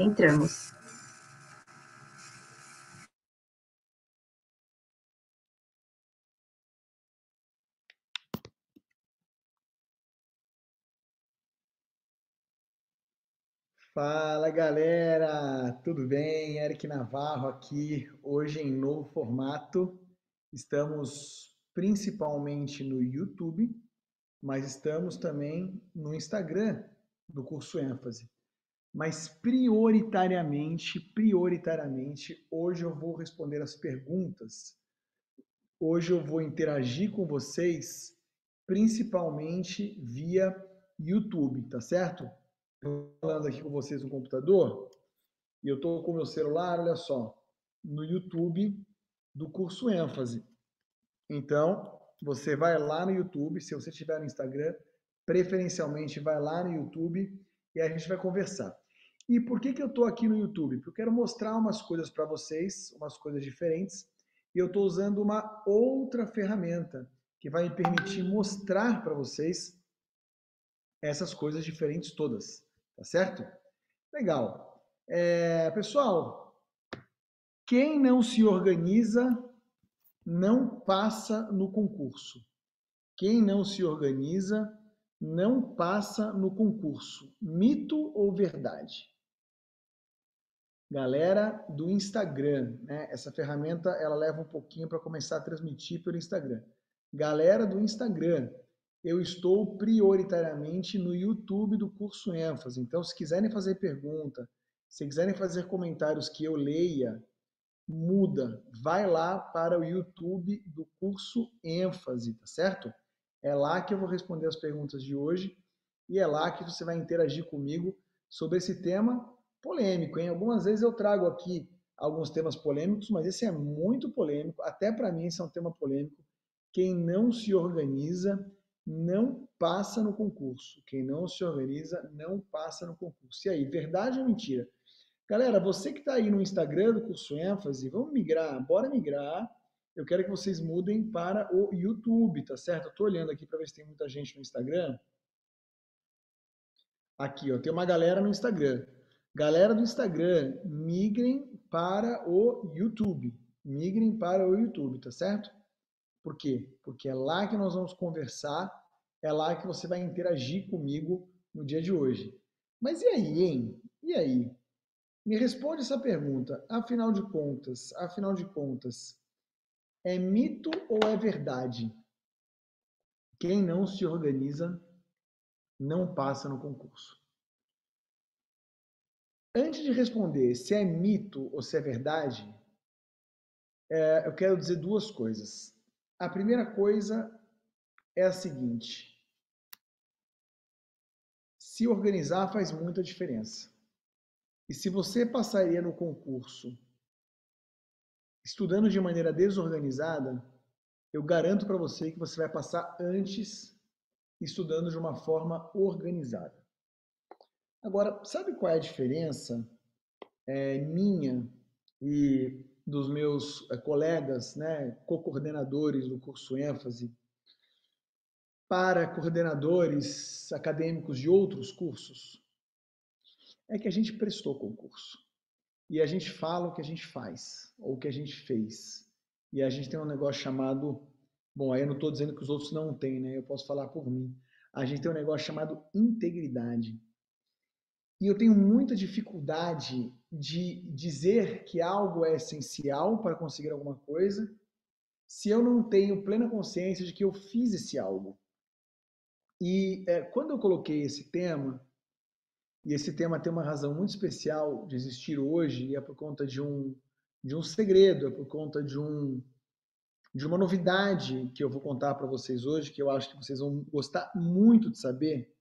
Entramos. Fala galera, tudo bem? Eric Navarro aqui, hoje em novo formato. Estamos principalmente no YouTube, mas estamos também no Instagram do curso ênfase. Mas prioritariamente, prioritariamente, hoje eu vou responder as perguntas. Hoje eu vou interagir com vocês principalmente via YouTube, tá certo? Falando aqui com vocês no computador e eu estou com meu celular, olha só, no YouTube do curso ênfase. Então, você vai lá no YouTube, se você estiver no Instagram, preferencialmente vai lá no YouTube e a gente vai conversar. E por que, que eu estou aqui no YouTube? Porque eu quero mostrar umas coisas para vocês, umas coisas diferentes, e eu estou usando uma outra ferramenta que vai me permitir mostrar para vocês essas coisas diferentes todas, tá certo? Legal. É, pessoal, quem não se organiza não passa no concurso. Quem não se organiza não passa no concurso. Mito ou verdade? Galera do Instagram, né? Essa ferramenta ela leva um pouquinho para começar a transmitir pelo Instagram. Galera do Instagram, eu estou prioritariamente no YouTube do curso ênfase. Então, se quiserem fazer pergunta, se quiserem fazer comentários que eu leia, muda, vai lá para o YouTube do curso ênfase, tá certo? É lá que eu vou responder as perguntas de hoje e é lá que você vai interagir comigo sobre esse tema polêmico, hein? Algumas vezes eu trago aqui alguns temas polêmicos, mas esse é muito polêmico, até para mim esse é um tema polêmico. Quem não se organiza não passa no concurso. Quem não se organiza não passa no concurso. E aí, verdade ou mentira? Galera, você que está aí no Instagram do curso ênfase, vamos migrar, bora migrar. Eu quero que vocês mudem para o YouTube, tá certo? Eu estou olhando aqui para ver se tem muita gente no Instagram. Aqui, ó, tem uma galera no Instagram. Galera do Instagram, migrem para o YouTube. Migrem para o YouTube, tá certo? Por quê? Porque é lá que nós vamos conversar, é lá que você vai interagir comigo no dia de hoje. Mas e aí, hein? E aí? Me responde essa pergunta. Afinal de contas, afinal de contas, é mito ou é verdade? Quem não se organiza não passa no concurso. Antes de responder se é mito ou se é verdade, é, eu quero dizer duas coisas. A primeira coisa é a seguinte: se organizar faz muita diferença. E se você passaria no concurso estudando de maneira desorganizada, eu garanto para você que você vai passar antes estudando de uma forma organizada. Agora, sabe qual é a diferença é, minha e dos meus é, colegas, né, co-coordenadores do curso ênfase, para coordenadores acadêmicos de outros cursos? é que a gente prestou concurso. E a gente fala o que a gente faz, ou o que a gente fez. E a gente tem um negócio chamado. Bom, aí eu não estou dizendo que os outros não têm, né? Eu posso falar por mim. A gente tem um negócio chamado integridade. E eu tenho muita dificuldade de dizer que algo é essencial para conseguir alguma coisa se eu não tenho plena consciência de que eu fiz esse algo. E é, quando eu coloquei esse tema, e esse tema tem uma razão muito especial de existir hoje, e é por conta de um, de um segredo, é por conta de, um, de uma novidade que eu vou contar para vocês hoje, que eu acho que vocês vão gostar muito de saber.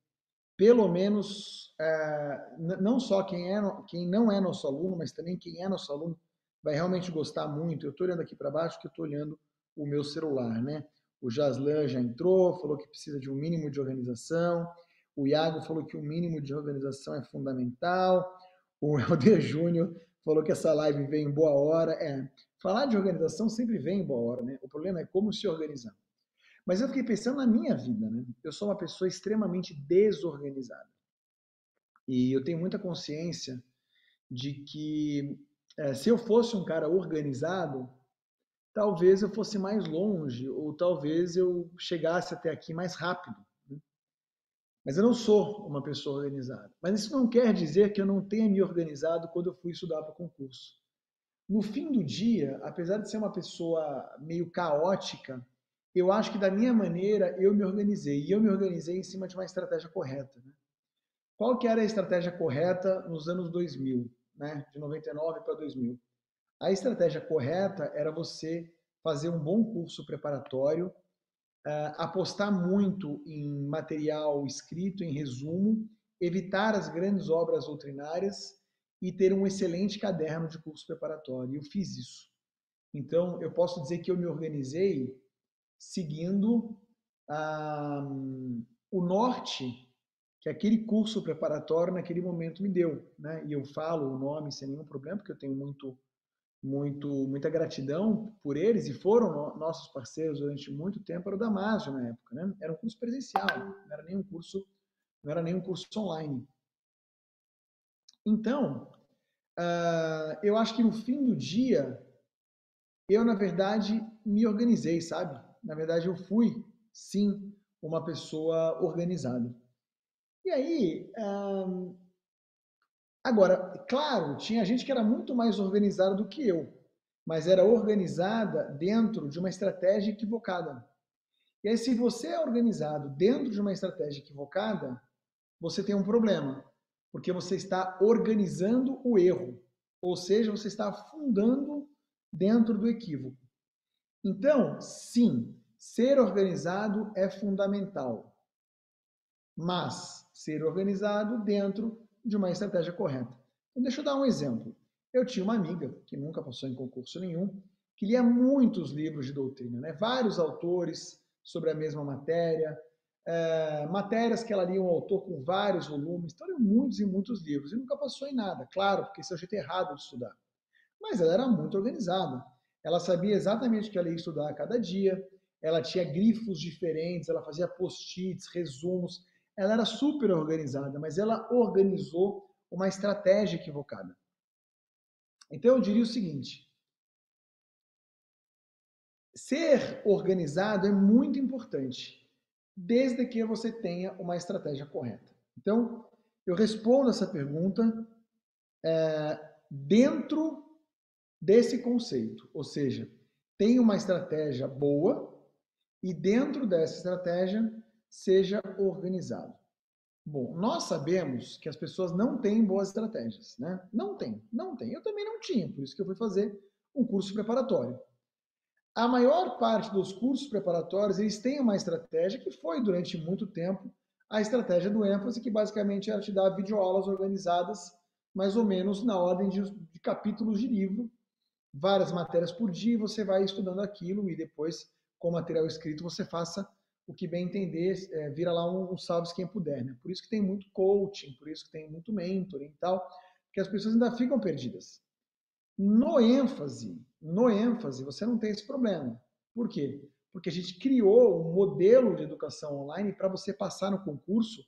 Pelo menos, é, não só quem, é, quem não é nosso aluno, mas também quem é nosso aluno vai realmente gostar muito. Eu estou olhando aqui para baixo que eu estou olhando o meu celular, né? O Jaslan já entrou, falou que precisa de um mínimo de organização. O Iago falou que o mínimo de organização é fundamental. O Helder Júnior falou que essa live vem em boa hora. É, falar de organização sempre vem em boa hora, né? O problema é como se organizar. Mas eu fiquei pensando na minha vida, né? Eu sou uma pessoa extremamente desorganizada. E eu tenho muita consciência de que é, se eu fosse um cara organizado, talvez eu fosse mais longe, ou talvez eu chegasse até aqui mais rápido. Mas eu não sou uma pessoa organizada. Mas isso não quer dizer que eu não tenha me organizado quando eu fui estudar para o concurso. No fim do dia, apesar de ser uma pessoa meio caótica, eu acho que da minha maneira eu me organizei. E eu me organizei em cima de uma estratégia correta. Né? Qual que era a estratégia correta nos anos 2000, né? de 99 para 2000? A estratégia correta era você fazer um bom curso preparatório, apostar muito em material escrito, em resumo, evitar as grandes obras doutrinárias e ter um excelente caderno de curso preparatório. Eu fiz isso. Então, eu posso dizer que eu me organizei seguindo ah, o norte que aquele curso preparatório naquele momento me deu, né? E eu falo o nome sem nenhum problema, porque eu tenho muito, muito, muita gratidão por eles e foram no, nossos parceiros durante muito tempo. Era o Damásio na época, né? Era um curso presencial, não era nenhum curso, não era nenhum curso online. Então, uh, eu acho que no fim do dia, eu na verdade me organizei, sabe? Na verdade, eu fui, sim, uma pessoa organizada. E aí, agora, claro, tinha gente que era muito mais organizada do que eu, mas era organizada dentro de uma estratégia equivocada. E aí, se você é organizado dentro de uma estratégia equivocada, você tem um problema, porque você está organizando o erro, ou seja, você está afundando dentro do equívoco. Então, sim, ser organizado é fundamental, mas ser organizado dentro de uma estratégia correta. Então, deixa eu dar um exemplo. Eu tinha uma amiga que nunca passou em concurso nenhum, que lia muitos livros de doutrina, né? vários autores sobre a mesma matéria, é, matérias que ela lia um autor com vários volumes, então leu muitos e muitos livros, e nunca passou em nada, claro, porque esse é o jeito errado de estudar. Mas ela era muito organizada. Ela sabia exatamente o que ela ia estudar a cada dia, ela tinha grifos diferentes, ela fazia post-its, resumos, ela era super organizada, mas ela organizou uma estratégia equivocada. Então eu diria o seguinte: ser organizado é muito importante, desde que você tenha uma estratégia correta. Então, eu respondo essa pergunta é, dentro desse conceito, ou seja, tem uma estratégia boa e dentro dessa estratégia seja organizado. Bom, nós sabemos que as pessoas não têm boas estratégias, né? Não tem, não tem. Eu também não tinha, por isso que eu fui fazer um curso preparatório. A maior parte dos cursos preparatórios, eles têm uma estratégia que foi durante muito tempo a estratégia do ênfase, que basicamente era te dar videoaulas organizadas mais ou menos na ordem de, de capítulos de livro, várias matérias por dia, você vai estudando aquilo e depois, com material escrito, você faça o que bem entender, é, vira lá um, um salve quem puder. Né? Por isso que tem muito coaching, por isso que tem muito mentoring e tal, porque as pessoas ainda ficam perdidas. No ênfase, no ênfase, você não tem esse problema. Por quê? Porque a gente criou um modelo de educação online para você passar no concurso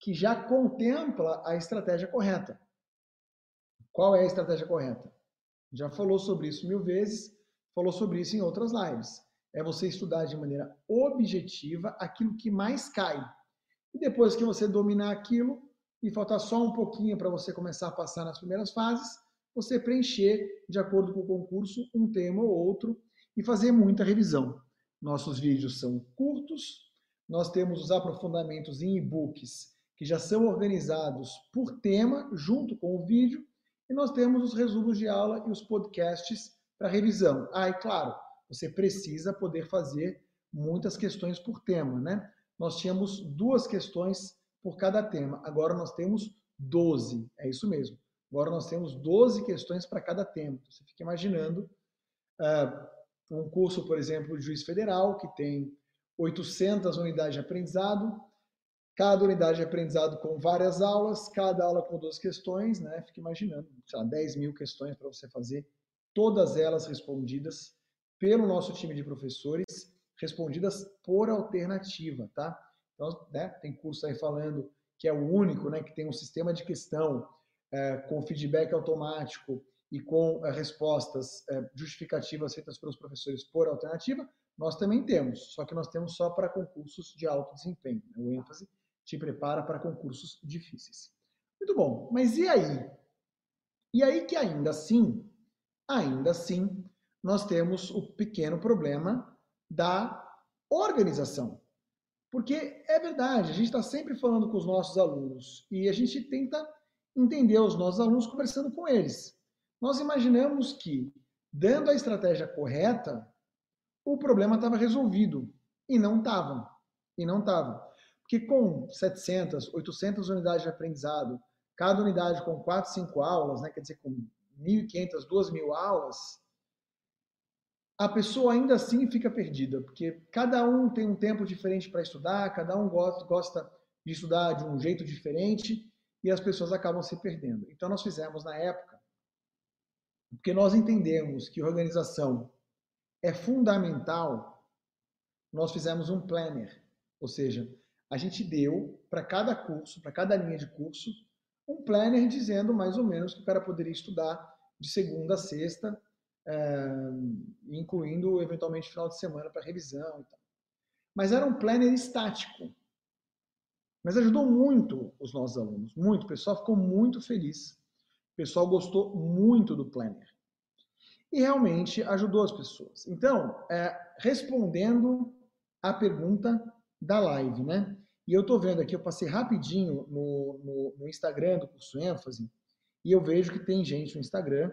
que já contempla a estratégia correta. Qual é a estratégia correta? Já falou sobre isso mil vezes, falou sobre isso em outras lives é você estudar de maneira objetiva aquilo que mais cai. E depois que você dominar aquilo, e faltar só um pouquinho para você começar a passar nas primeiras fases, você preencher, de acordo com o concurso, um tema ou outro e fazer muita revisão. Nossos vídeos são curtos, nós temos os aprofundamentos em e-books que já são organizados por tema, junto com o vídeo, e nós temos os resumos de aula e os podcasts para revisão. Ah, e claro, você precisa poder fazer muitas questões por tema, né? Nós tínhamos duas questões por cada tema, agora nós temos 12, é isso mesmo. Agora nós temos 12 questões para cada tema. Você fica imaginando uh, um curso, por exemplo, de juiz federal, que tem 800 unidades de aprendizado, cada unidade de aprendizado com várias aulas, cada aula com 12 questões, né? Fica imaginando, sei lá, 10 mil questões para você fazer, todas elas respondidas pelo nosso time de professores, respondidas por alternativa, tá? Então, né, tem curso aí falando que é o único, né, que tem um sistema de questão é, com feedback automático e com é, respostas é, justificativas feitas pelos professores por alternativa, nós também temos, só que nós temos só para concursos de alto desempenho. Né? O ênfase te prepara para concursos difíceis. Muito bom, mas e aí? E aí que ainda assim, ainda assim, nós temos o pequeno problema da organização. Porque é verdade, a gente está sempre falando com os nossos alunos e a gente tenta entender os nossos alunos conversando com eles. Nós imaginamos que, dando a estratégia correta, o problema estava resolvido. E não estava. E não estava. Porque com 700, 800 unidades de aprendizado, cada unidade com 4, 5 aulas, né, quer dizer, com 1.500, 2.000 aulas, a pessoa ainda assim fica perdida, porque cada um tem um tempo diferente para estudar, cada um gosta, de estudar de um jeito diferente e as pessoas acabam se perdendo. Então, nós fizemos na época, porque nós entendemos que organização é fundamental, nós fizemos um planner, ou seja, a gente deu para cada curso, para cada linha de curso, um planner dizendo mais ou menos que o cara poderia estudar de segunda a sexta, é, incluindo eventualmente final de semana para revisão. Mas era um planner estático. Mas ajudou muito os nossos alunos, muito. O pessoal ficou muito feliz. O pessoal gostou muito do planner. E realmente ajudou as pessoas. Então, é, respondendo à pergunta da live, né? E eu estou vendo aqui, eu passei rapidinho no, no, no Instagram do curso ênfase, e eu vejo que tem gente no Instagram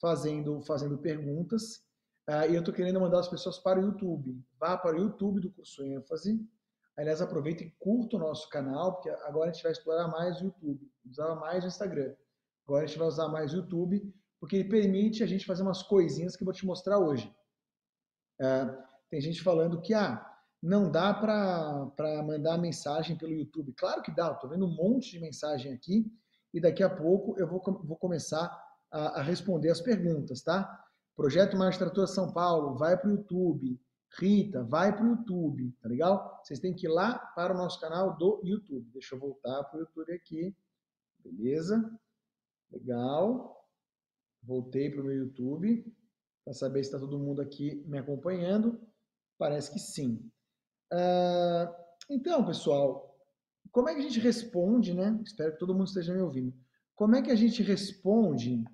fazendo, fazendo perguntas. Uh, e eu estou querendo mandar as pessoas para o YouTube. Vá para o YouTube do curso ênfase. Aliás, aproveita e curta o nosso canal, porque agora a gente vai explorar mais o YouTube. Usava mais o Instagram. Agora a gente vai usar mais o YouTube, porque ele permite a gente fazer umas coisinhas que eu vou te mostrar hoje. Uh, tem gente falando que ah, não dá para mandar mensagem pelo YouTube. Claro que dá, estou vendo um monte de mensagem aqui e daqui a pouco eu vou, vou começar a, a responder as perguntas, tá? Projeto Magistratura São Paulo, vai para o YouTube. Rita, vai para o YouTube, tá legal? Vocês têm que ir lá para o nosso canal do YouTube. Deixa eu voltar para o YouTube aqui. Beleza? Legal. Voltei para o meu YouTube para saber se está todo mundo aqui me acompanhando. Parece que sim. Uh, então, pessoal, como é que a gente responde, né? Espero que todo mundo esteja me ouvindo. Como é que a gente responde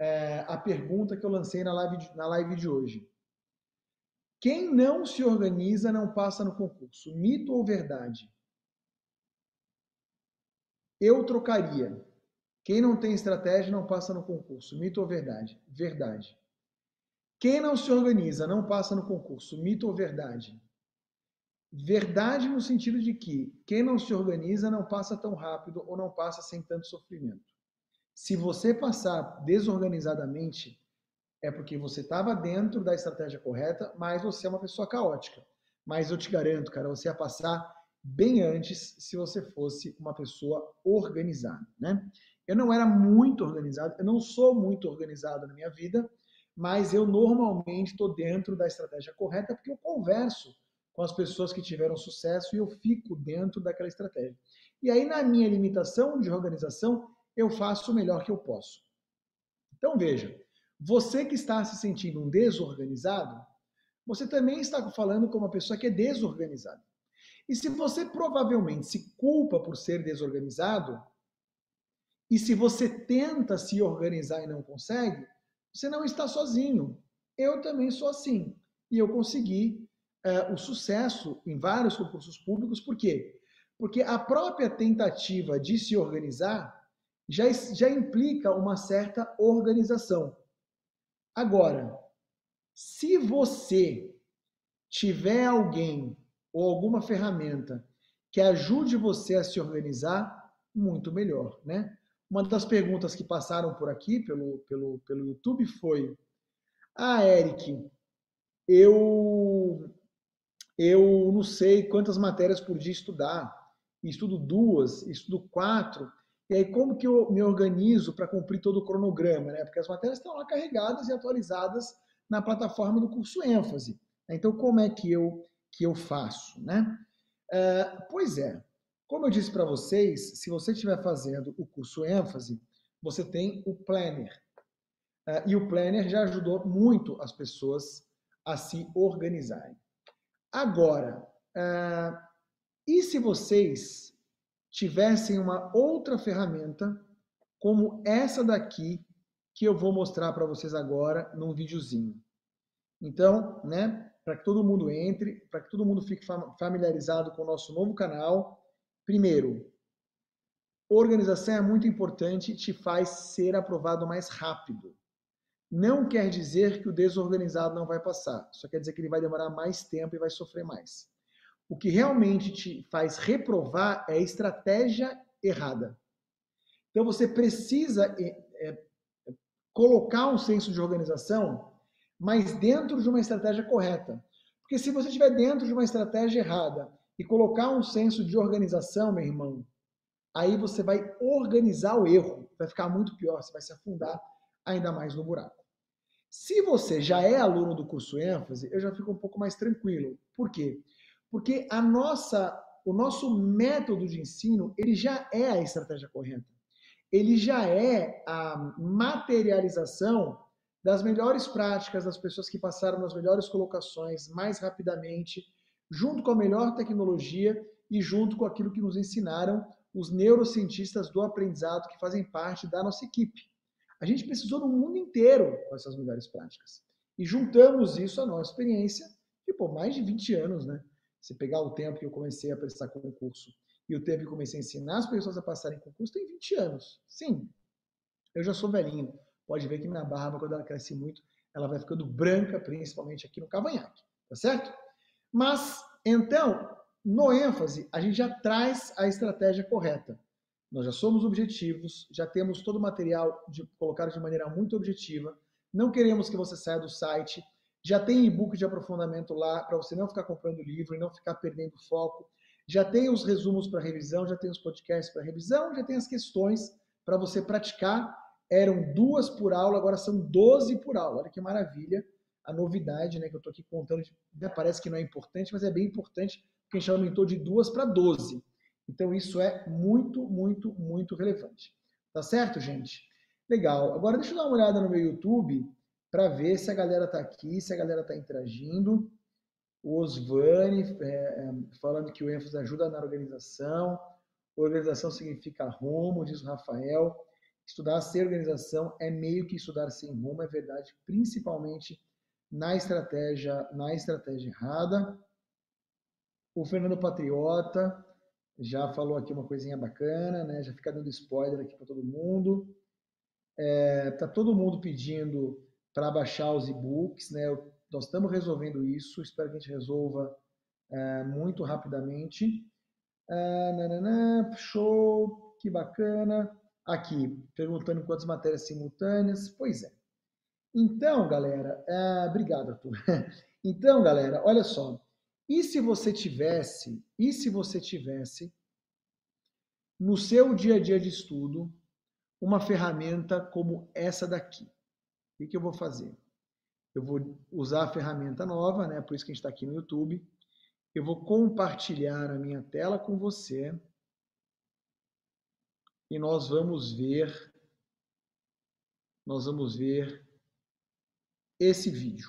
é, a pergunta que eu lancei na live, de, na live de hoje. Quem não se organiza não passa no concurso. Mito ou verdade? Eu trocaria. Quem não tem estratégia não passa no concurso. Mito ou verdade? Verdade. Quem não se organiza não passa no concurso. Mito ou verdade? Verdade no sentido de que quem não se organiza não passa tão rápido ou não passa sem tanto sofrimento. Se você passar desorganizadamente, é porque você estava dentro da estratégia correta, mas você é uma pessoa caótica. Mas eu te garanto, cara, você ia passar bem antes se você fosse uma pessoa organizada, né? Eu não era muito organizado, eu não sou muito organizado na minha vida, mas eu normalmente estou dentro da estratégia correta porque eu converso com as pessoas que tiveram sucesso e eu fico dentro daquela estratégia. E aí, na minha limitação de organização, eu faço o melhor que eu posso. Então veja, você que está se sentindo um desorganizado, você também está falando com uma pessoa que é desorganizada. E se você provavelmente se culpa por ser desorganizado, e se você tenta se organizar e não consegue, você não está sozinho. Eu também sou assim. E eu consegui uh, o sucesso em vários concursos públicos, por quê? Porque a própria tentativa de se organizar já, já implica uma certa organização. Agora, se você tiver alguém ou alguma ferramenta que ajude você a se organizar, muito melhor, né? Uma das perguntas que passaram por aqui pelo, pelo, pelo YouTube foi: Ah, Eric, eu eu não sei quantas matérias por dia estudar. Estudo duas, estudo quatro. E aí, como que eu me organizo para cumprir todo o cronograma? Né? Porque as matérias estão lá carregadas e atualizadas na plataforma do curso ênfase. Então, como é que eu, que eu faço? Né? Uh, pois é, como eu disse para vocês, se você estiver fazendo o curso ênfase, você tem o Planner. Uh, e o Planner já ajudou muito as pessoas a se organizarem. Agora, uh, e se vocês tivessem uma outra ferramenta como essa daqui que eu vou mostrar para vocês agora num videozinho? Então, né, para que todo mundo entre, para que todo mundo fique familiarizado com o nosso novo canal, primeiro, organização é muito importante te faz ser aprovado mais rápido. Não quer dizer que o desorganizado não vai passar, só quer dizer que ele vai demorar mais tempo e vai sofrer mais. O que realmente te faz reprovar é a estratégia errada. Então você precisa é, é, colocar um senso de organização, mas dentro de uma estratégia correta. Porque se você estiver dentro de uma estratégia errada e colocar um senso de organização, meu irmão, aí você vai organizar o erro. Vai ficar muito pior, você vai se afundar ainda mais no buraco. Se você já é aluno do curso ênfase, eu já fico um pouco mais tranquilo. Por quê? Porque a nossa, o nosso método de ensino, ele já é a estratégia correta. Ele já é a materialização das melhores práticas das pessoas que passaram nas melhores colocações mais rapidamente, junto com a melhor tecnologia e junto com aquilo que nos ensinaram os neurocientistas do aprendizado que fazem parte da nossa equipe. A gente precisou no mundo inteiro com essas melhores práticas. E juntamos isso à nossa experiência pô, mais de 20 anos, né? Se pegar o tempo que eu comecei a prestar concurso e o tempo que eu comecei a ensinar as pessoas a passarem concurso, tem 20 anos. Sim, eu já sou velhinho. Pode ver que minha barba, quando ela cresce muito, ela vai ficando branca, principalmente aqui no cavanhaque. Tá certo? Mas, então, no ênfase, a gente já traz a estratégia correta. Nós já somos objetivos, já temos todo o material de, colocado de maneira muito objetiva. Não queremos que você saia do site já tem e-book de aprofundamento lá para você não ficar comprando livro e não ficar perdendo foco. Já tem os resumos para revisão, já tem os podcasts para revisão, já tem as questões para você praticar. Eram duas por aula, agora são 12 por aula. Olha que maravilha a novidade, né? Que eu estou aqui contando. Né, parece que não é importante, mas é bem importante, porque a gente aumentou de duas para 12. Então, isso é muito, muito, muito relevante. Tá certo, gente? Legal. Agora, deixa eu dar uma olhada no meu YouTube para ver se a galera está aqui, se a galera está interagindo. O Osvani é, é, falando que o ênfase ajuda na organização. Organização significa rumo, diz o Rafael. Estudar sem organização é meio que estudar sem rumo, é verdade, principalmente na estratégia, na estratégia errada. O Fernando Patriota já falou aqui uma coisinha bacana, né? Já fica dando spoiler aqui para todo mundo. É, tá todo mundo pedindo para baixar os e-books. Né? Nós estamos resolvendo isso, espero que a gente resolva é, muito rapidamente. É, nananã, show, que bacana. Aqui, perguntando quantas matérias simultâneas. Pois é. Então, galera, é, obrigado, Arthur. Então, galera, olha só. E se você tivesse, e se você tivesse no seu dia a dia de estudo uma ferramenta como essa daqui? O que eu vou fazer? Eu vou usar a ferramenta nova, né? Por isso que a gente está aqui no YouTube. Eu vou compartilhar a minha tela com você e nós vamos ver, nós vamos ver esse vídeo.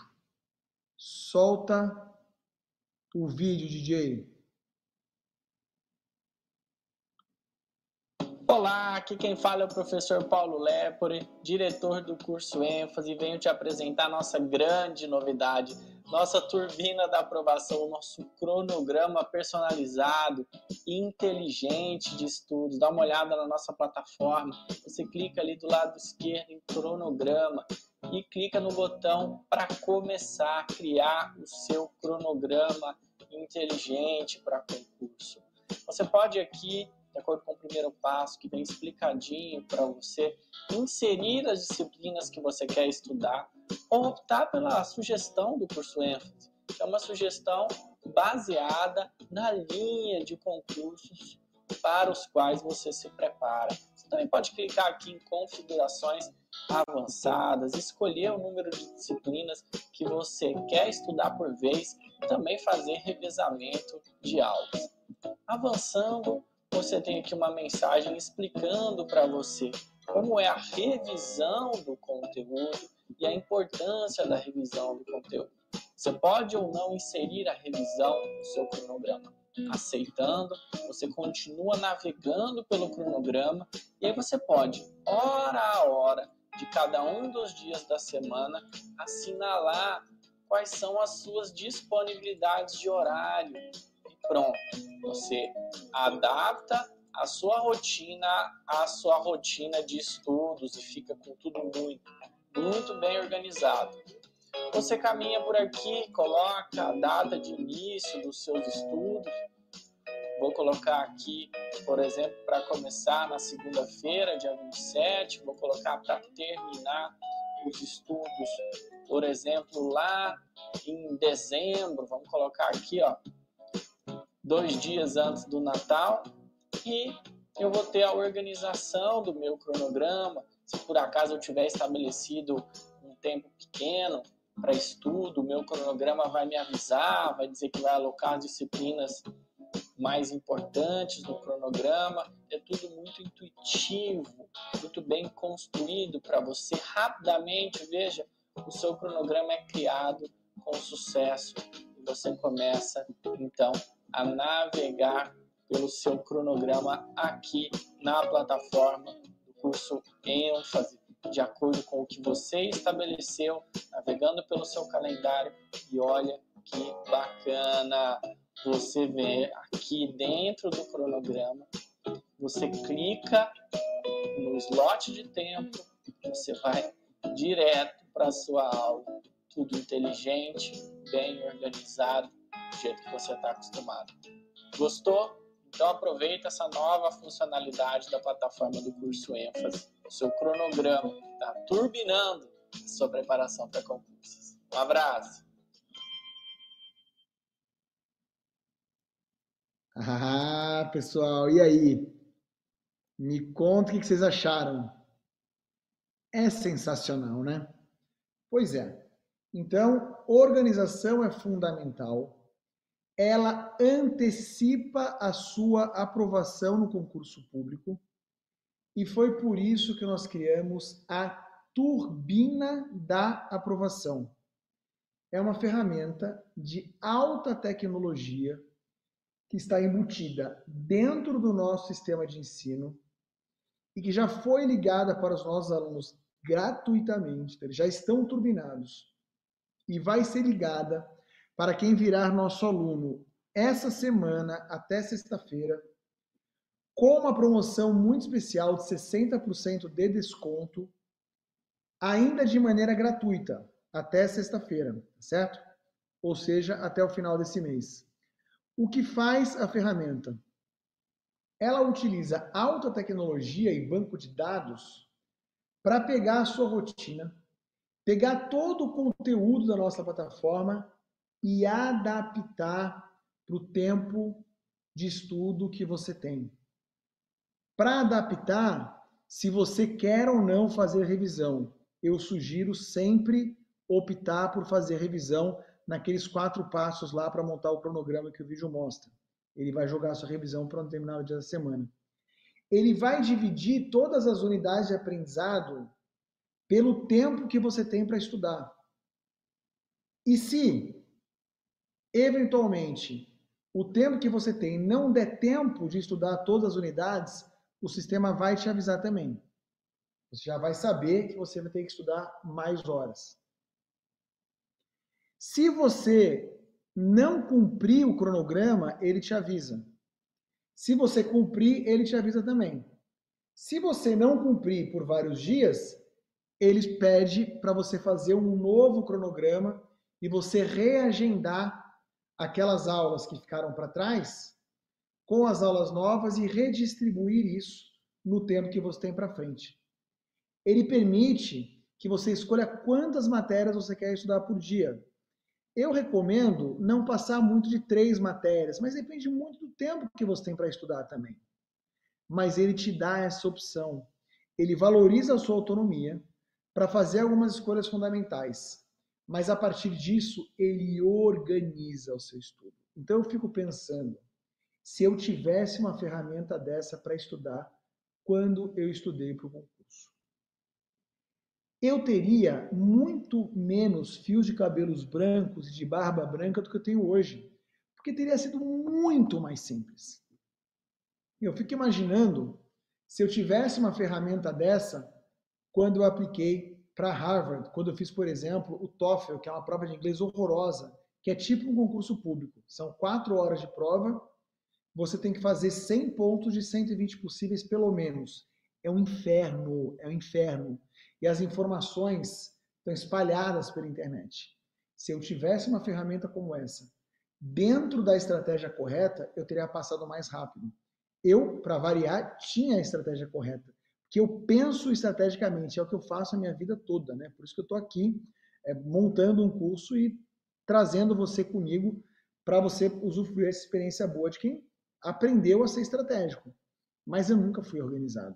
Solta o vídeo, DJ. Olá, aqui quem fala é o professor Paulo Lepore, diretor do curso ênfase, e venho te apresentar nossa grande novidade, nossa turbina da aprovação, nosso cronograma personalizado inteligente de estudos. Dá uma olhada na nossa plataforma, você clica ali do lado esquerdo em cronograma e clica no botão para começar a criar o seu cronograma inteligente para concurso. Você pode aqui de acordo com o primeiro passo, que vem explicadinho para você inserir as disciplinas que você quer estudar, ou optar pela sugestão do curso ênfase, que é uma sugestão baseada na linha de concursos para os quais você se prepara. Você também pode clicar aqui em configurações avançadas, escolher o número de disciplinas que você quer estudar por vez e também fazer revezamento de aulas. Avançando você tem aqui uma mensagem explicando para você como é a revisão do conteúdo e a importância da revisão do conteúdo. Você pode ou não inserir a revisão no seu cronograma. Aceitando, você continua navegando pelo cronograma e aí você pode, hora a hora, de cada um dos dias da semana, assinalar quais são as suas disponibilidades de horário. Pronto, você adapta a sua rotina à sua rotina de estudos e fica com tudo muito, muito bem organizado. Você caminha por aqui, coloca a data de início dos seus estudos. Vou colocar aqui, por exemplo, para começar na segunda-feira, dia 27. Vou colocar para terminar os estudos, por exemplo, lá em dezembro. Vamos colocar aqui, ó, dois dias antes do Natal. E eu vou ter a organização do meu cronograma. Se por acaso eu tiver estabelecido um tempo pequeno, para estudo, o meu cronograma vai me avisar, vai dizer que vai alocar disciplinas mais importantes no cronograma. É tudo muito intuitivo, muito bem construído para você rapidamente. Veja, o seu cronograma é criado com sucesso e você começa então a navegar pelo seu cronograma aqui na plataforma do curso ênfase de acordo com o que você estabeleceu, navegando pelo seu calendário e olha que bacana. Você vê aqui dentro do cronograma, você clica no slot de tempo, você vai direto para a sua aula. Tudo inteligente, bem organizado, do jeito que você está acostumado. Gostou? Então aproveita essa nova funcionalidade da plataforma do curso ênfase. O seu cronograma está turbinando a sua preparação para concursos. Um abraço. Ah, pessoal, e aí? Me conta o que vocês acharam. É sensacional, né? Pois é. Então, organização é fundamental ela antecipa a sua aprovação no concurso público e foi por isso que nós criamos a turbina da aprovação. É uma ferramenta de alta tecnologia que está embutida dentro do nosso sistema de ensino e que já foi ligada para os nossos alunos gratuitamente, então eles já estão turbinados e vai ser ligada para quem virar nosso aluno essa semana até sexta-feira, com uma promoção muito especial de 60% de desconto, ainda de maneira gratuita, até sexta-feira, certo? Ou seja, até o final desse mês. O que faz a ferramenta? Ela utiliza alta tecnologia e banco de dados para pegar a sua rotina, pegar todo o conteúdo da nossa plataforma e adaptar para o tempo de estudo que você tem. Para adaptar, se você quer ou não fazer revisão, eu sugiro sempre optar por fazer revisão naqueles quatro passos lá para montar o cronograma que o vídeo mostra. Ele vai jogar a sua revisão para terminar o dia da semana. Ele vai dividir todas as unidades de aprendizado pelo tempo que você tem para estudar. E se eventualmente, o tempo que você tem não der tempo de estudar todas as unidades, o sistema vai te avisar também. Você já vai saber que você vai ter que estudar mais horas. Se você não cumprir o cronograma, ele te avisa. Se você cumprir, ele te avisa também. Se você não cumprir por vários dias, ele pede para você fazer um novo cronograma e você reagendar aquelas aulas que ficaram para trás com as aulas novas e redistribuir isso no tempo que você tem para frente. Ele permite que você escolha quantas matérias você quer estudar por dia. Eu recomendo não passar muito de três matérias, mas depende muito do tempo que você tem para estudar também. Mas ele te dá essa opção. Ele valoriza a sua autonomia para fazer algumas escolhas fundamentais mas a partir disso ele organiza o seu estudo. Então eu fico pensando, se eu tivesse uma ferramenta dessa para estudar quando eu estudei para o concurso. eu teria muito menos fios de cabelos brancos e de barba branca do que eu tenho hoje. Porque teria sido muito mais simples. Eu fico imaginando se eu tivesse uma ferramenta dessa quando eu apliquei para Harvard, quando eu fiz, por exemplo, o TOEFL, que é uma prova de inglês horrorosa, que é tipo um concurso público. São quatro horas de prova, você tem que fazer 100 pontos de 120 possíveis, pelo menos. É um inferno, é um inferno. E as informações estão espalhadas pela internet. Se eu tivesse uma ferramenta como essa, dentro da estratégia correta, eu teria passado mais rápido. Eu, para variar, tinha a estratégia correta que eu penso estrategicamente, é o que eu faço a minha vida toda, né? Por isso que eu estou aqui é, montando um curso e trazendo você comigo para você usufruir essa experiência boa de quem aprendeu a ser estratégico. Mas eu nunca fui organizado.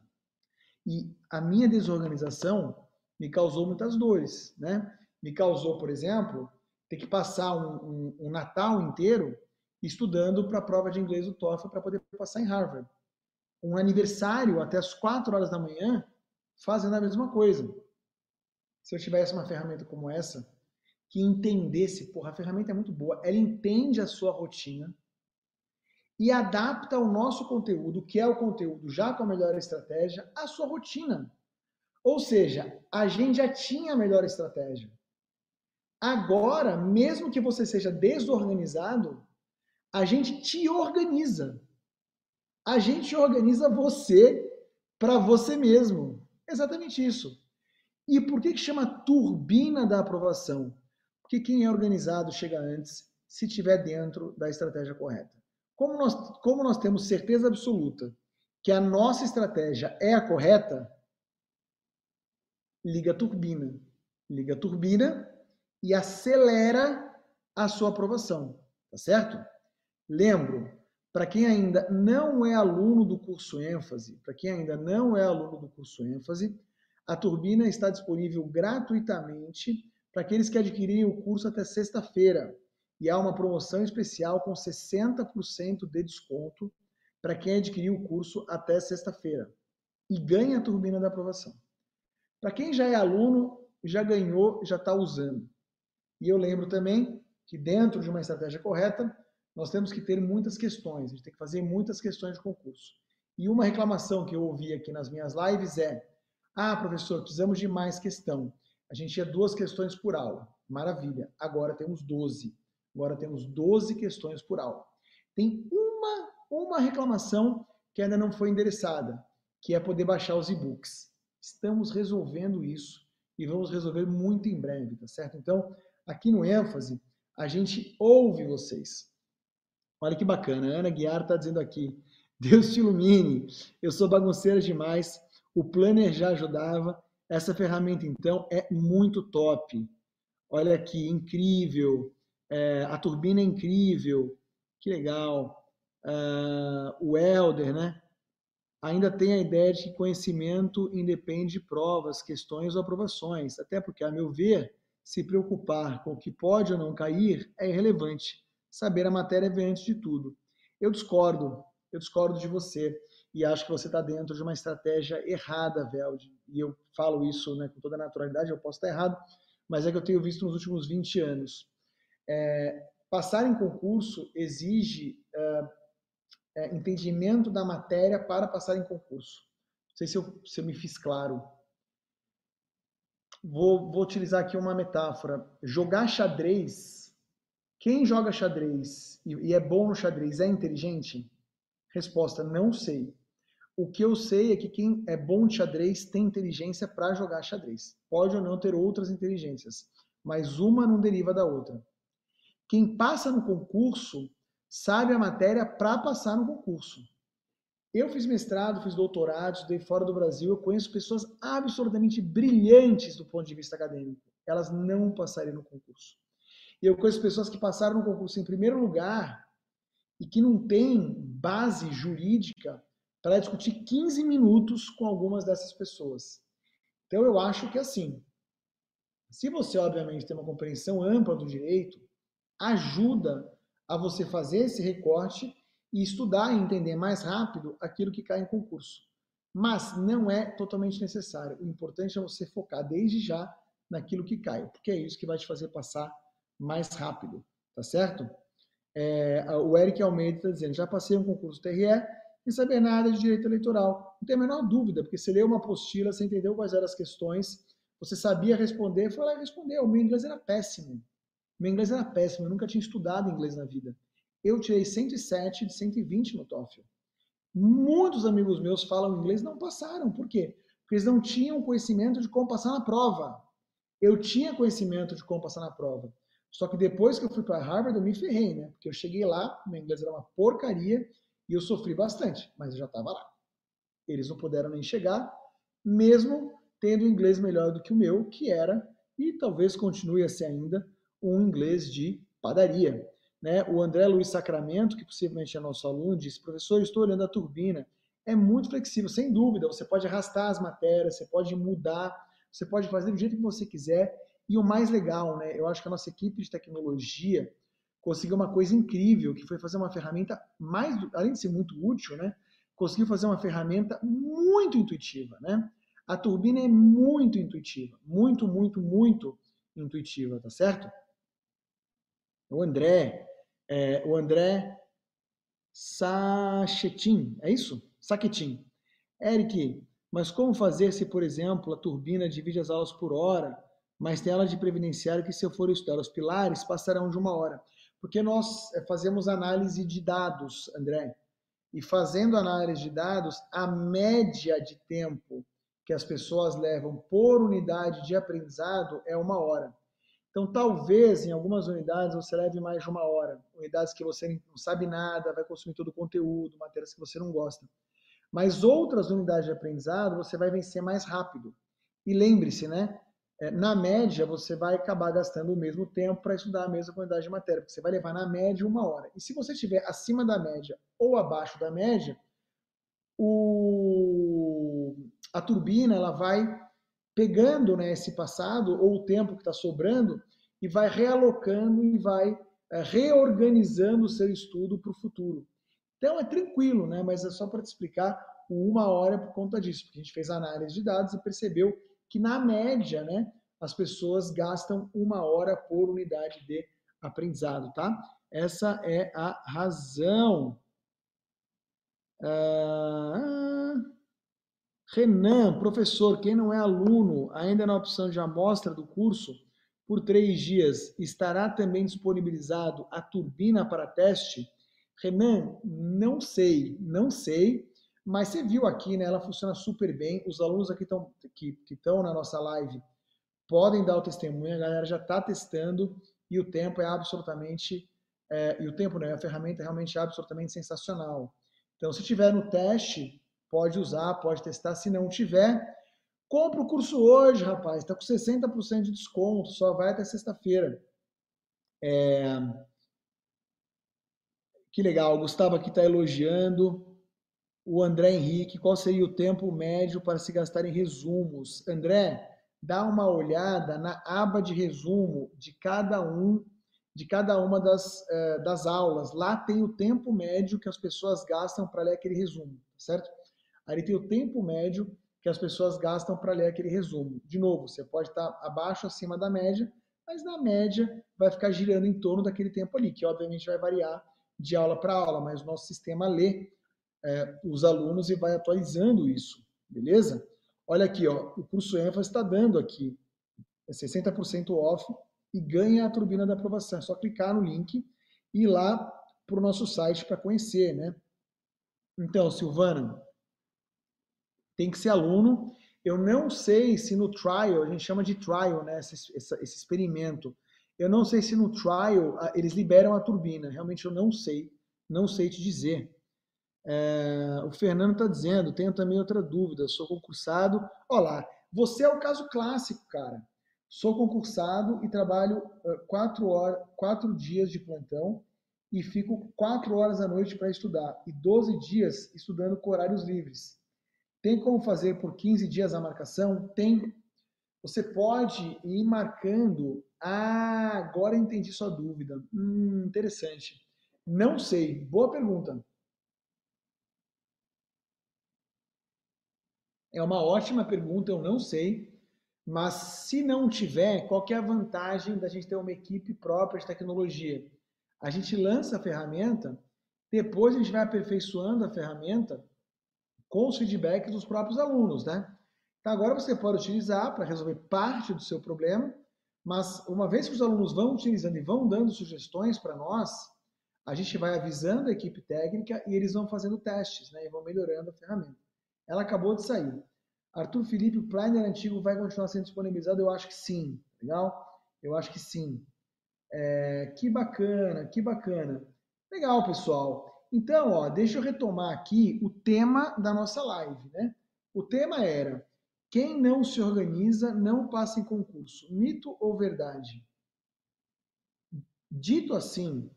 E a minha desorganização me causou muitas dores, né? Me causou, por exemplo, ter que passar um, um, um Natal inteiro estudando para a prova de inglês do TOEFL para poder passar em Harvard um aniversário até as 4 horas da manhã fazendo a mesma coisa. Se eu tivesse uma ferramenta como essa, que entendesse, porra, a ferramenta é muito boa, ela entende a sua rotina e adapta o nosso conteúdo, que é o conteúdo já com a melhor estratégia, à sua rotina. Ou seja, a gente já tinha a melhor estratégia. Agora, mesmo que você seja desorganizado, a gente te organiza a gente organiza você para você mesmo. Exatamente isso. E por que, que chama turbina da aprovação? Porque quem é organizado chega antes se estiver dentro da estratégia correta. Como nós, como nós temos certeza absoluta que a nossa estratégia é a correta, liga a turbina. Liga a turbina e acelera a sua aprovação. Tá certo? Lembro, para quem ainda não é aluno do curso ênfase, para quem ainda não é aluno do curso ênfase, a turbina está disponível gratuitamente para aqueles que adquirirem o curso até sexta-feira. E há uma promoção especial com 60% de desconto para quem adquirir o curso até sexta-feira. E ganha a turbina da aprovação. Para quem já é aluno, já ganhou, já está usando. E eu lembro também que dentro de uma estratégia correta, nós temos que ter muitas questões, a gente tem que fazer muitas questões de concurso. E uma reclamação que eu ouvi aqui nas minhas lives é: ah, professor, precisamos de mais questão. A gente tinha duas questões por aula. Maravilha. Agora temos 12. Agora temos 12 questões por aula. Tem uma, uma reclamação que ainda não foi endereçada, que é poder baixar os e-books. Estamos resolvendo isso e vamos resolver muito em breve, tá certo? Então, aqui no ênfase, a gente ouve vocês. Olha que bacana. A Ana Guiar está dizendo aqui. Deus te ilumine. Eu sou bagunceira demais. O planner já ajudava. Essa ferramenta, então, é muito top. Olha aqui, incrível. É, a turbina é incrível. Que legal. Uh, o Elder, né? Ainda tem a ideia de que conhecimento independe de provas, questões ou aprovações. Até porque, a meu ver, se preocupar com o que pode ou não cair é irrelevante saber a matéria vem antes de tudo. Eu discordo, eu discordo de você e acho que você está dentro de uma estratégia errada, Velde. E eu falo isso né, com toda a naturalidade, eu posso estar errado, mas é que eu tenho visto nos últimos 20 anos. É, passar em concurso exige é, é, entendimento da matéria para passar em concurso. Não sei se eu, se eu me fiz claro. Vou, vou utilizar aqui uma metáfora. Jogar xadrez quem joga xadrez e é bom no xadrez é inteligente? Resposta: não sei. O que eu sei é que quem é bom de xadrez tem inteligência para jogar xadrez. Pode ou não ter outras inteligências, mas uma não deriva da outra. Quem passa no concurso sabe a matéria para passar no concurso. Eu fiz mestrado, fiz doutorado, estudei fora do Brasil, eu conheço pessoas absolutamente brilhantes do ponto de vista acadêmico. Elas não passariam no concurso. E eu conheço pessoas que passaram no concurso em primeiro lugar e que não têm base jurídica para discutir 15 minutos com algumas dessas pessoas. Então eu acho que assim, se você obviamente tem uma compreensão ampla do direito, ajuda a você fazer esse recorte e estudar e entender mais rápido aquilo que cai em concurso. Mas não é totalmente necessário. O importante é você focar desde já naquilo que cai, porque é isso que vai te fazer passar mais rápido, tá certo? É, o Eric Almeida está dizendo, já passei um concurso TRE sem saber nada de direito eleitoral. Não tem a menor dúvida, porque você leu uma apostila, você entendeu quais eram as questões, você sabia responder, foi lá e respondeu. Meu inglês era péssimo. Meu inglês era péssimo, eu nunca tinha estudado inglês na vida. Eu tirei 107 de 120 no TOEFL. Muitos amigos meus falam inglês não passaram. Por quê? Porque eles não tinham conhecimento de como passar na prova. Eu tinha conhecimento de como passar na prova. Só que depois que eu fui para Harvard, eu me ferrei, né? Porque eu cheguei lá, meu inglês era uma porcaria e eu sofri bastante, mas eu já estava lá. Eles não puderam nem chegar, mesmo tendo um inglês melhor do que o meu, que era, e talvez continue a ser ainda, um inglês de padaria. Né? O André Luiz Sacramento, que possivelmente é nosso aluno, disse: professor, estou olhando a turbina. É muito flexível, sem dúvida. Você pode arrastar as matérias, você pode mudar, você pode fazer do jeito que você quiser. E o mais legal, né? Eu acho que a nossa equipe de tecnologia conseguiu uma coisa incrível, que foi fazer uma ferramenta mais, além de ser muito útil, né? Conseguiu fazer uma ferramenta muito intuitiva, né? A turbina é muito intuitiva, muito, muito, muito intuitiva, tá certo? O André, é, o André Sachetin, é isso? Saquetin. Eric, mas como fazer se, por exemplo, a turbina divide as aulas por hora, mas tem ela de previdenciário que se eu for estudar os pilares, passarão de uma hora? Porque nós eh, fazemos análise de dados, André. E fazendo análise de dados, a média de tempo que as pessoas levam por unidade de aprendizado é uma hora. Então, talvez em algumas unidades você leve mais de uma hora. Unidades que você não sabe nada, vai consumir todo o conteúdo, matérias que você não gosta. Mas outras unidades de aprendizado você vai vencer mais rápido. E lembre-se, né? É, na média, você vai acabar gastando o mesmo tempo para estudar a mesma quantidade de matéria, porque você vai levar na média uma hora. E se você estiver acima da média ou abaixo da média, o... a turbina ela vai pegando né, esse passado ou o tempo que está sobrando e vai realocando e vai é, reorganizando o seu estudo para o futuro. Então é tranquilo, né? mas é só para te explicar uma hora por conta disso, porque a gente fez análise de dados e percebeu que na média, né, as pessoas gastam uma hora por unidade de aprendizado, tá? Essa é a razão. Ah, Renan, professor, quem não é aluno, ainda na opção de amostra do curso, por três dias, estará também disponibilizado a turbina para teste? Renan, não sei, não sei. Mas você viu aqui, né? Ela funciona super bem. Os alunos aqui estão que estão na nossa live podem dar o testemunho. A galera já está testando e o tempo é absolutamente é, e o tempo né, a ferramenta é realmente absolutamente sensacional. Então, se tiver no teste, pode usar, pode testar. Se não tiver, compra o curso hoje, rapaz. Está com 60% de desconto, só vai até sexta-feira. É... Que legal, o Gustavo aqui está elogiando o André Henrique, qual seria o tempo médio para se gastar em resumos? André, dá uma olhada na aba de resumo de cada um, de cada uma das, eh, das aulas. Lá tem o tempo médio que as pessoas gastam para ler aquele resumo, certo? Aí tem o tempo médio que as pessoas gastam para ler aquele resumo. De novo, você pode estar abaixo, acima da média, mas na média vai ficar girando em torno daquele tempo ali, que obviamente vai variar de aula para aula, mas o nosso sistema lê é, os alunos e vai atualizando isso, beleza? Olha aqui, ó, o curso ênfase está dando aqui é 60% off e ganha a turbina da aprovação. É só clicar no link e ir lá para o nosso site para conhecer, né? Então, Silvana, tem que ser aluno. Eu não sei se no trial, a gente chama de trial, né? Esse, esse, esse experimento. Eu não sei se no trial eles liberam a turbina. Realmente eu não sei. Não sei te dizer. É, o Fernando está dizendo, tenho também outra dúvida, sou concursado. Olá, você é o caso clássico, cara. Sou concursado e trabalho quatro, horas, quatro dias de plantão e fico quatro horas à noite para estudar e 12 dias estudando com horários livres. Tem como fazer por 15 dias a marcação? Tem. Você pode ir marcando. Ah, agora entendi sua dúvida. Hum, interessante. Não sei. Boa pergunta. É uma ótima pergunta, eu não sei. Mas se não tiver, qual é a vantagem da gente ter uma equipe própria de tecnologia? A gente lança a ferramenta, depois a gente vai aperfeiçoando a ferramenta com os feedbacks dos próprios alunos, né? Então agora você pode utilizar para resolver parte do seu problema, mas uma vez que os alunos vão utilizando e vão dando sugestões para nós, a gente vai avisando a equipe técnica e eles vão fazendo testes, né? E vão melhorando a ferramenta. Ela acabou de sair. Arthur Felipe, o Planner antigo vai continuar sendo disponibilizado? Eu acho que sim. Legal? Eu acho que sim. É, que bacana, que bacana. Legal, pessoal. Então, ó, deixa eu retomar aqui o tema da nossa live, né? O tema era: quem não se organiza não passa em concurso. Mito ou verdade? Dito assim,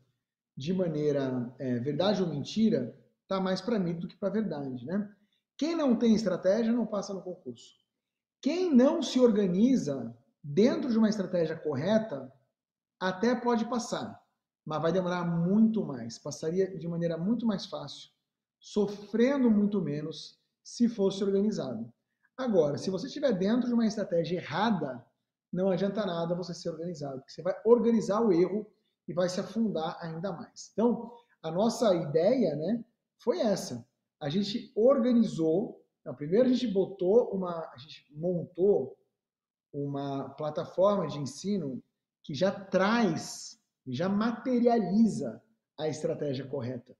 de maneira é, verdade ou mentira, tá mais para mito do que para verdade, né? Quem não tem estratégia não passa no concurso. Quem não se organiza dentro de uma estratégia correta até pode passar, mas vai demorar muito mais. Passaria de maneira muito mais fácil, sofrendo muito menos se fosse organizado. Agora, se você estiver dentro de uma estratégia errada, não adianta nada você ser organizado, porque você vai organizar o erro e vai se afundar ainda mais. Então, a nossa ideia, né, foi essa a gente organizou. Não, primeiro a gente botou uma, a gente montou uma plataforma de ensino que já traz, já materializa a estratégia correta.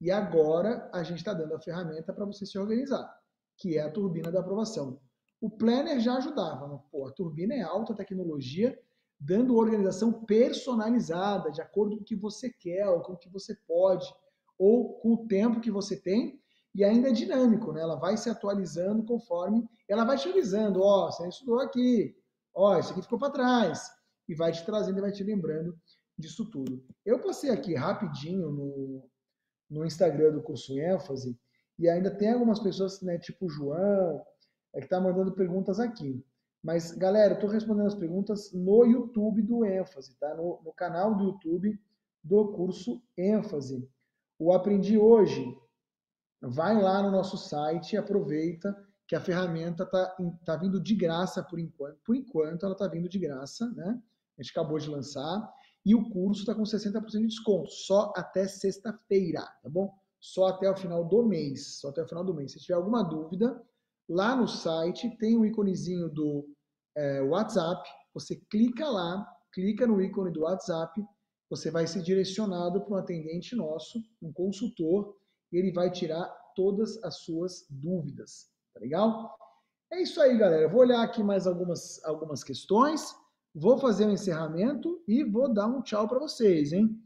E agora a gente está dando a ferramenta para você se organizar, que é a turbina da aprovação. O Planner já ajudava, mas, pô, a turbina é alta tecnologia, dando organização personalizada, de acordo com o que você quer, ou com o que você pode, ou com o tempo que você tem, e ainda é dinâmico, né? Ela vai se atualizando conforme ela vai te avisando, ó, oh, você estudou aqui, ó, oh, isso aqui ficou para trás, e vai te trazendo e vai te lembrando disso tudo. Eu passei aqui rapidinho no, no Instagram do curso ênfase e ainda tem algumas pessoas, né, tipo o João, é que tá mandando perguntas aqui. Mas, galera, eu estou respondendo as perguntas no YouTube do ênfase, tá? No, no canal do YouTube do curso ênfase. O Aprendi Hoje vai lá no nosso site e aproveita que a ferramenta está tá vindo de graça por enquanto. Por enquanto, ela está vindo de graça, né? A gente acabou de lançar. E o curso está com 60% de desconto, só até sexta-feira, tá bom? Só até o final do mês. Só até o final do mês. Se tiver alguma dúvida, lá no site tem o um íconezinho do é, WhatsApp. Você clica lá, clica no ícone do WhatsApp, você vai ser direcionado para um atendente nosso, um consultor, ele vai tirar todas as suas dúvidas, tá legal? É isso aí, galera. vou olhar aqui mais algumas, algumas questões, vou fazer o um encerramento e vou dar um tchau para vocês, hein?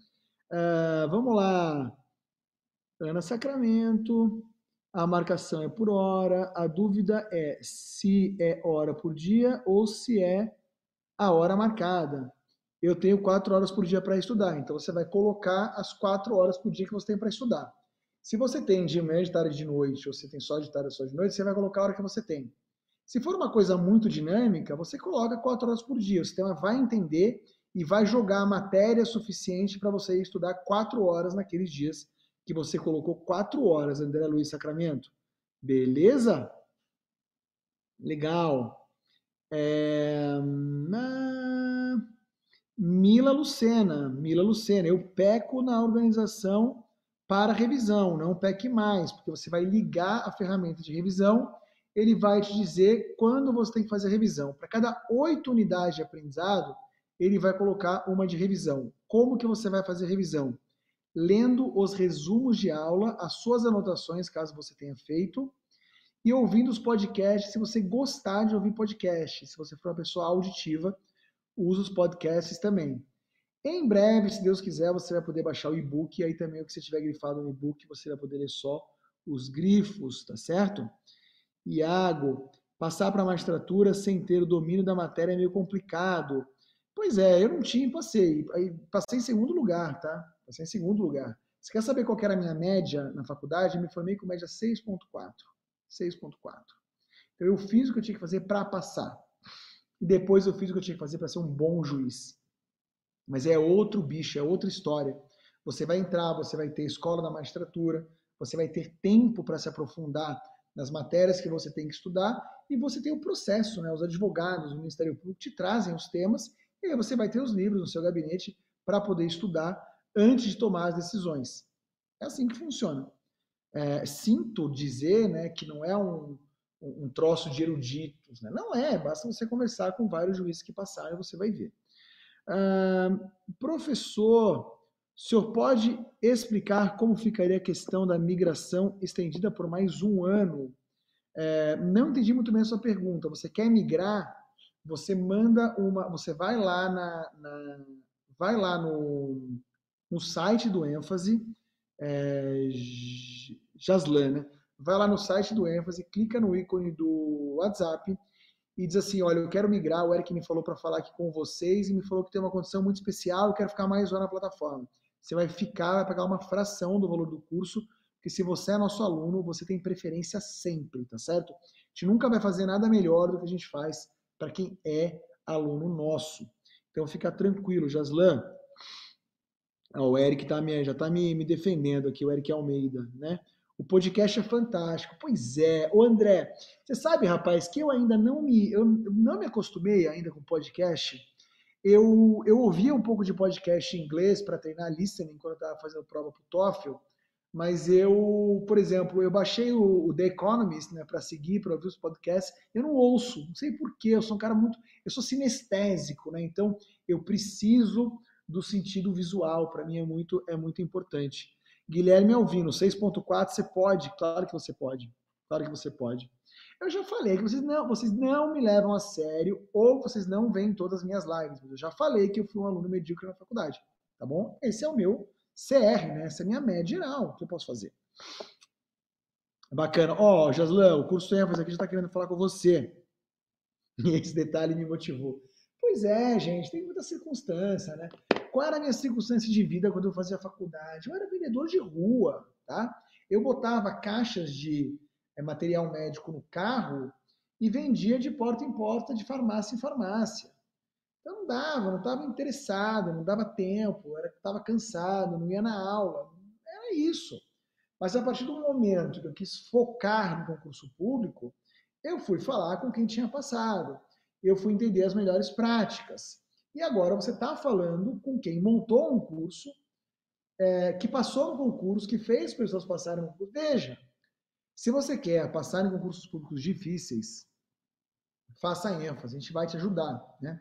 Uh, vamos lá. Ana Sacramento, a marcação é por hora, a dúvida é se é hora por dia ou se é a hora marcada. Eu tenho quatro horas por dia para estudar, então você vai colocar as quatro horas por dia que você tem para estudar. Se você tem de manhã, de tarde, de noite, ou você tem só de tarde, só de noite, você vai colocar a hora que você tem. Se for uma coisa muito dinâmica, você coloca quatro horas por dia. O sistema vai entender e vai jogar matéria suficiente para você estudar quatro horas naqueles dias que você colocou quatro horas, André Luiz Sacramento. Beleza? Legal. É... Mila Lucena. Mila Lucena. Eu peco na organização para revisão, não PEC mais, porque você vai ligar a ferramenta de revisão, ele vai te dizer quando você tem que fazer a revisão. Para cada oito unidades de aprendizado, ele vai colocar uma de revisão. Como que você vai fazer a revisão? Lendo os resumos de aula, as suas anotações, caso você tenha feito, e ouvindo os podcasts, se você gostar de ouvir podcast. Se você for uma pessoa auditiva, use os podcasts também. Em breve, se Deus quiser, você vai poder baixar o e-book, e aí também o que você tiver grifado no e-book, você vai poder ler só os grifos, tá certo? Iago, passar para a magistratura sem ter o domínio da matéria é meio complicado. Pois é, eu não tinha, passei. Passei em segundo lugar, tá? Passei em segundo lugar. Você quer saber qual era a minha média na faculdade? Eu me formei com média 6.4. 6.4. Então eu fiz o que eu tinha que fazer para passar. E depois eu fiz o que eu tinha que fazer para ser um bom juiz. Mas é outro bicho, é outra história. Você vai entrar, você vai ter escola da magistratura, você vai ter tempo para se aprofundar nas matérias que você tem que estudar, e você tem o processo, né? Os advogados, o Ministério Público te trazem os temas, e aí você vai ter os livros no seu gabinete para poder estudar antes de tomar as decisões. É assim que funciona. É, sinto dizer né, que não é um, um troço de eruditos. Né? Não é, basta você conversar com vários juízes que passaram e você vai ver. Professor, o senhor pode explicar como ficaria a questão da migração estendida por mais um ano? É, não entendi muito bem a sua pergunta. Você quer migrar? Você manda uma. Você vai lá na. na vai lá no, no site do ênfase, é, Jaslan, né? Vai lá no site do ênfase, clica no ícone do WhatsApp e diz assim: Olha, eu quero migrar. O Eric me falou para falar aqui com vocês e me falou que tem uma condição muito especial. Eu quero ficar mais um na plataforma você vai ficar, vai pagar uma fração do valor do curso, porque se você é nosso aluno, você tem preferência sempre, tá certo? A gente nunca vai fazer nada melhor do que a gente faz para quem é aluno nosso. Então fica tranquilo, Jaslan. Ah, o Eric tá já está me, me defendendo aqui, o Eric Almeida, né? O podcast é fantástico. Pois é. Ô André, você sabe, rapaz, que eu ainda não me, eu não me acostumei ainda com podcast eu, eu ouvia um pouco de podcast em inglês para treinar listening quando eu estava fazendo prova para o TOEFL, mas eu, por exemplo, eu baixei o, o The Economist né, para seguir, para ouvir os podcasts. Eu não ouço, não sei porquê, eu sou um cara muito. Eu sou sinestésico, né? Então eu preciso do sentido visual, para mim é muito, é muito importante. Guilherme Alvino, 6.4, você pode? Claro que você pode. Claro que você pode. Eu já falei que vocês não, vocês não me levam a sério ou vocês não veem todas as minhas lives. Mas eu já falei que eu fui um aluno medíocre na faculdade, tá bom? Esse é o meu CR, né? Essa é a minha média geral. Que eu posso fazer? Bacana. Ó, oh, Jaslan, o curso ênfase aqui já está querendo falar com você. E esse detalhe me motivou. Pois é, gente, tem muita circunstância, né? Qual era a minha circunstância de vida quando eu fazia faculdade? Eu era vendedor de rua, tá? Eu botava caixas de é, material médico no carro e vendia de porta em porta, de farmácia em farmácia. Então não dava, não estava interessado, não dava tempo, estava cansado, não ia na aula. Era isso. Mas a partir do momento que eu quis focar no concurso público, eu fui falar com quem tinha passado. Eu fui entender as melhores práticas. E agora você está falando com quem montou um curso, é, que passou no concurso, que fez pessoas passarem no concurso. Veja, se você quer passar em concursos públicos difíceis, faça ênfase, a gente vai te ajudar, né?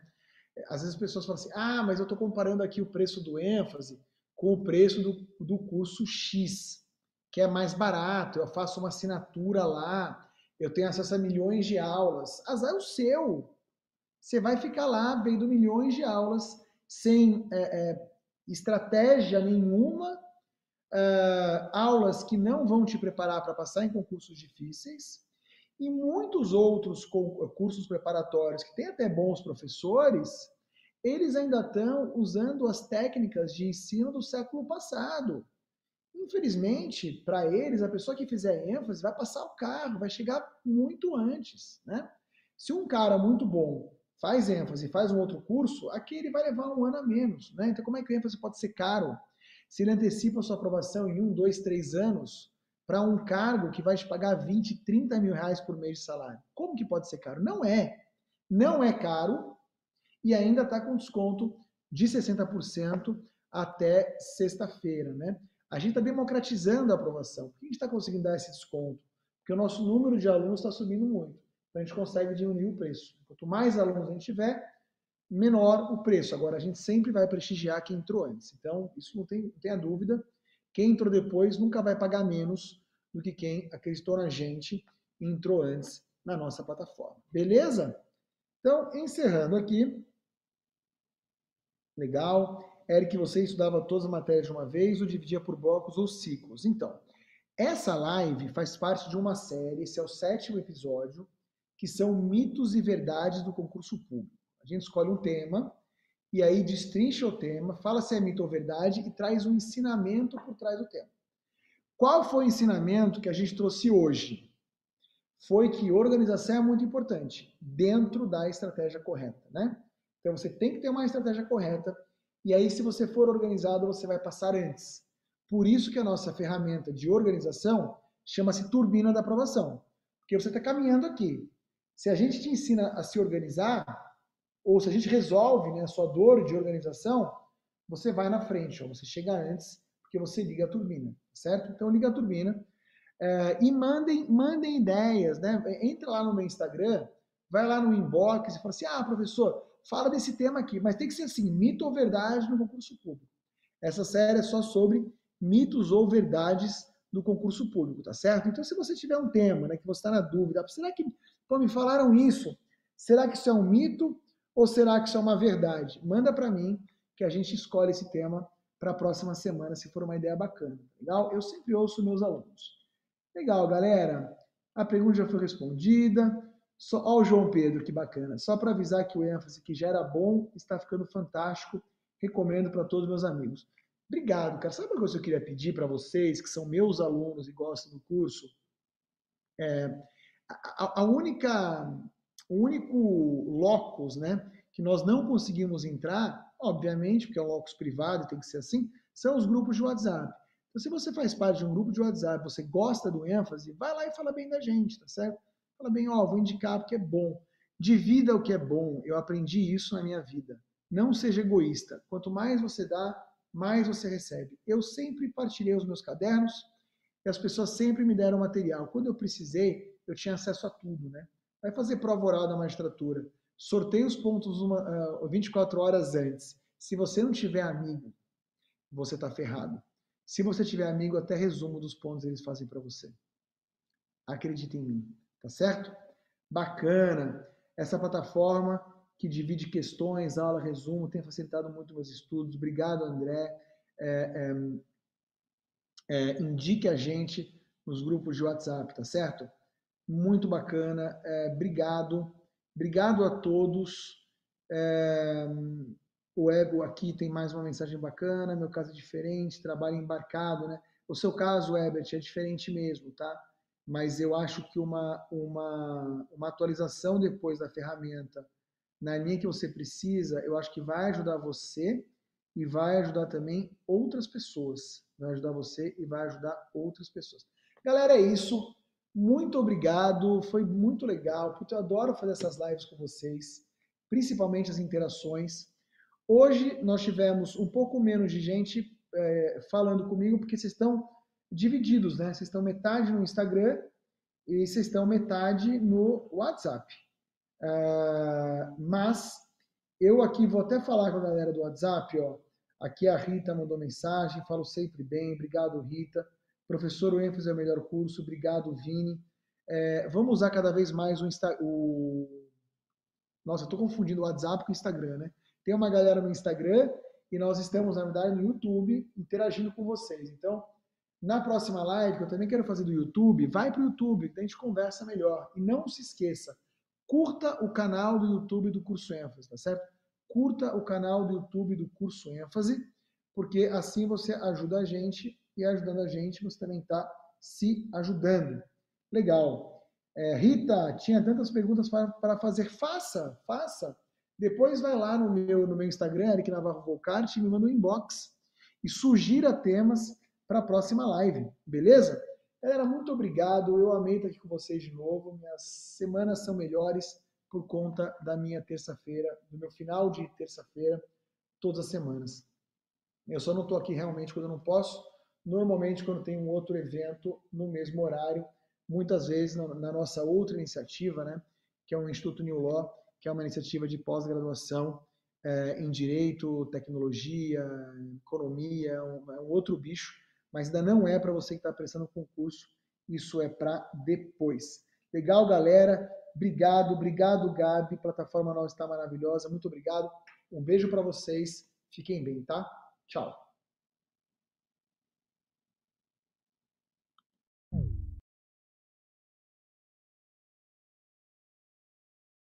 Às vezes as pessoas falam assim, ah, mas eu estou comparando aqui o preço do ênfase com o preço do, do curso X, que é mais barato, eu faço uma assinatura lá, eu tenho acesso a milhões de aulas. Azar é o seu. Você vai ficar lá vendo milhões de aulas sem é, é, estratégia nenhuma uh, aulas que não vão te preparar para passar em concursos difíceis e muitos outros cursos preparatórios que têm até bons professores, eles ainda estão usando as técnicas de ensino do século passado. Infelizmente, para eles, a pessoa que fizer ênfase vai passar o carro, vai chegar muito antes, né? Se um cara muito bom faz ênfase faz um outro curso, aqui ele vai levar um ano a menos, né? Então, como é que o ênfase pode ser caro? se ele antecipa a sua aprovação em um, dois, três anos para um cargo que vai te pagar 20, 30 mil reais por mês de salário. Como que pode ser caro? Não é. Não é caro e ainda está com desconto de 60% até sexta-feira, né? A gente está democratizando a aprovação. Por que a gente está conseguindo dar esse desconto? Porque o nosso número de alunos está subindo muito. Então a gente consegue diminuir o preço. Quanto mais alunos a gente tiver, menor o preço. Agora, a gente sempre vai prestigiar quem entrou antes. Então, isso não tem, não tenha dúvida. Quem entrou depois nunca vai pagar menos do que quem acreditou na gente e entrou antes na nossa plataforma. Beleza? Então, encerrando aqui. Legal. Eric, você estudava todas as matérias de uma vez ou dividia por blocos ou ciclos? Então, essa live faz parte de uma série, esse é o sétimo episódio, que são mitos e verdades do concurso público. A gente escolhe um tema e aí destrincha o tema, fala se é mito ou verdade e traz um ensinamento por trás do tema. Qual foi o ensinamento que a gente trouxe hoje? Foi que organização é muito importante dentro da estratégia correta, né? Então você tem que ter uma estratégia correta e aí se você for organizado, você vai passar antes. Por isso que a nossa ferramenta de organização chama-se turbina da aprovação. Porque você está caminhando aqui. Se a gente te ensina a se organizar, ou se a gente resolve né, a sua dor de organização, você vai na frente, ó, você chega antes, porque você liga a turbina, certo? Então liga a turbina é, e mandem, mandem ideias, né? Entra lá no meu Instagram, vai lá no inbox e fala assim: ah, professor, fala desse tema aqui, mas tem que ser assim, mito ou verdade no concurso público. Essa série é só sobre mitos ou verdades do concurso público, tá certo? Então, se você tiver um tema, né, que você está na dúvida, será que, pô, me falaram isso? Será que isso é um mito ou será que isso é uma verdade? Manda para mim que a gente escolhe esse tema para a próxima semana, se for uma ideia bacana, tá legal? Eu sempre ouço meus alunos. Legal, galera. A pergunta já foi respondida. Só, ó, o João Pedro, que bacana. Só para avisar que o ênfase que já era bom está ficando fantástico. Recomendo para todos os meus amigos. Obrigado, cara. Sabe uma coisa que eu queria pedir para vocês, que são meus alunos e gostam do curso? É, a, a, única, o único locus, né, que nós não conseguimos entrar, obviamente, porque é um locus privado tem que ser assim, são os grupos de WhatsApp. Então, se você faz parte de um grupo de WhatsApp, você gosta do ênfase, vai lá e fala bem da gente, tá certo? Fala bem, ó, vou indicar porque é bom. Divida o que é bom. Eu aprendi isso na minha vida. Não seja egoísta. Quanto mais você dá, mais você recebe. Eu sempre partilhei os meus cadernos e as pessoas sempre me deram material. Quando eu precisei, eu tinha acesso a tudo, né? Vai fazer prova oral da magistratura. Sorteia os pontos uma, uh, 24 horas antes. Se você não tiver amigo, você está ferrado. Se você tiver amigo, até resumo dos pontos eles fazem para você. Acredite em mim, tá certo? Bacana. Essa plataforma que divide questões, aula, resumo, tem facilitado muito meus estudos. Obrigado, André. É, é, é, indique a gente nos grupos de WhatsApp, tá certo? Muito bacana. É, obrigado. Obrigado a todos. É, o ego aqui tem mais uma mensagem bacana, meu caso é diferente, trabalho embarcado, né? O seu caso, Herbert, é diferente mesmo, tá? Mas eu acho que uma, uma, uma atualização depois da ferramenta na linha que você precisa, eu acho que vai ajudar você e vai ajudar também outras pessoas. Vai ajudar você e vai ajudar outras pessoas. Galera, é isso. Muito obrigado. Foi muito legal. Porque eu adoro fazer essas lives com vocês, principalmente as interações. Hoje nós tivemos um pouco menos de gente é, falando comigo, porque vocês estão divididos, né? Vocês estão metade no Instagram e vocês estão metade no WhatsApp. Uh, mas eu aqui vou até falar com a galera do WhatsApp, ó. Aqui a Rita mandou mensagem, falo sempre bem, obrigado Rita. Professor, o ênfase é o melhor curso, obrigado Vini. É, vamos usar cada vez mais o, Insta, o... Nossa, estou confundindo o WhatsApp com o Instagram, né? Tem uma galera no Instagram e nós estamos, na verdade, no YouTube interagindo com vocês. Então, na próxima live, que eu também quero fazer do YouTube, vai para o YouTube, que a gente conversa melhor. E não se esqueça, curta o canal do YouTube do Curso ênfase, tá certo? Curta o canal do YouTube do Curso ênfase, porque assim você ajuda a gente e ajudando a gente, você também está se ajudando. Legal. É, Rita, tinha tantas perguntas para, fazer. Faça, faça. Depois vai lá no meu, no meu Instagram, Eric Navarro Volcart, e me manda um inbox e sugira temas para a próxima live, beleza? Galera, muito obrigado. Eu amei estar aqui com vocês de novo. Minhas semanas são melhores por conta da minha terça-feira, do meu final de terça-feira, todas as semanas. Eu só não estou aqui realmente quando eu não posso. Normalmente, quando tem um outro evento no mesmo horário, muitas vezes na nossa outra iniciativa, né, que é o Instituto New Law, que é uma iniciativa de pós-graduação é, em direito, tecnologia, economia, um, é um outro bicho, mas ainda não é para você que está prestando concurso, isso é para depois. Legal, galera? Obrigado, obrigado, Gabi. Plataforma nossa está maravilhosa. Muito obrigado. Um beijo para vocês. Fiquem bem, tá? Tchau.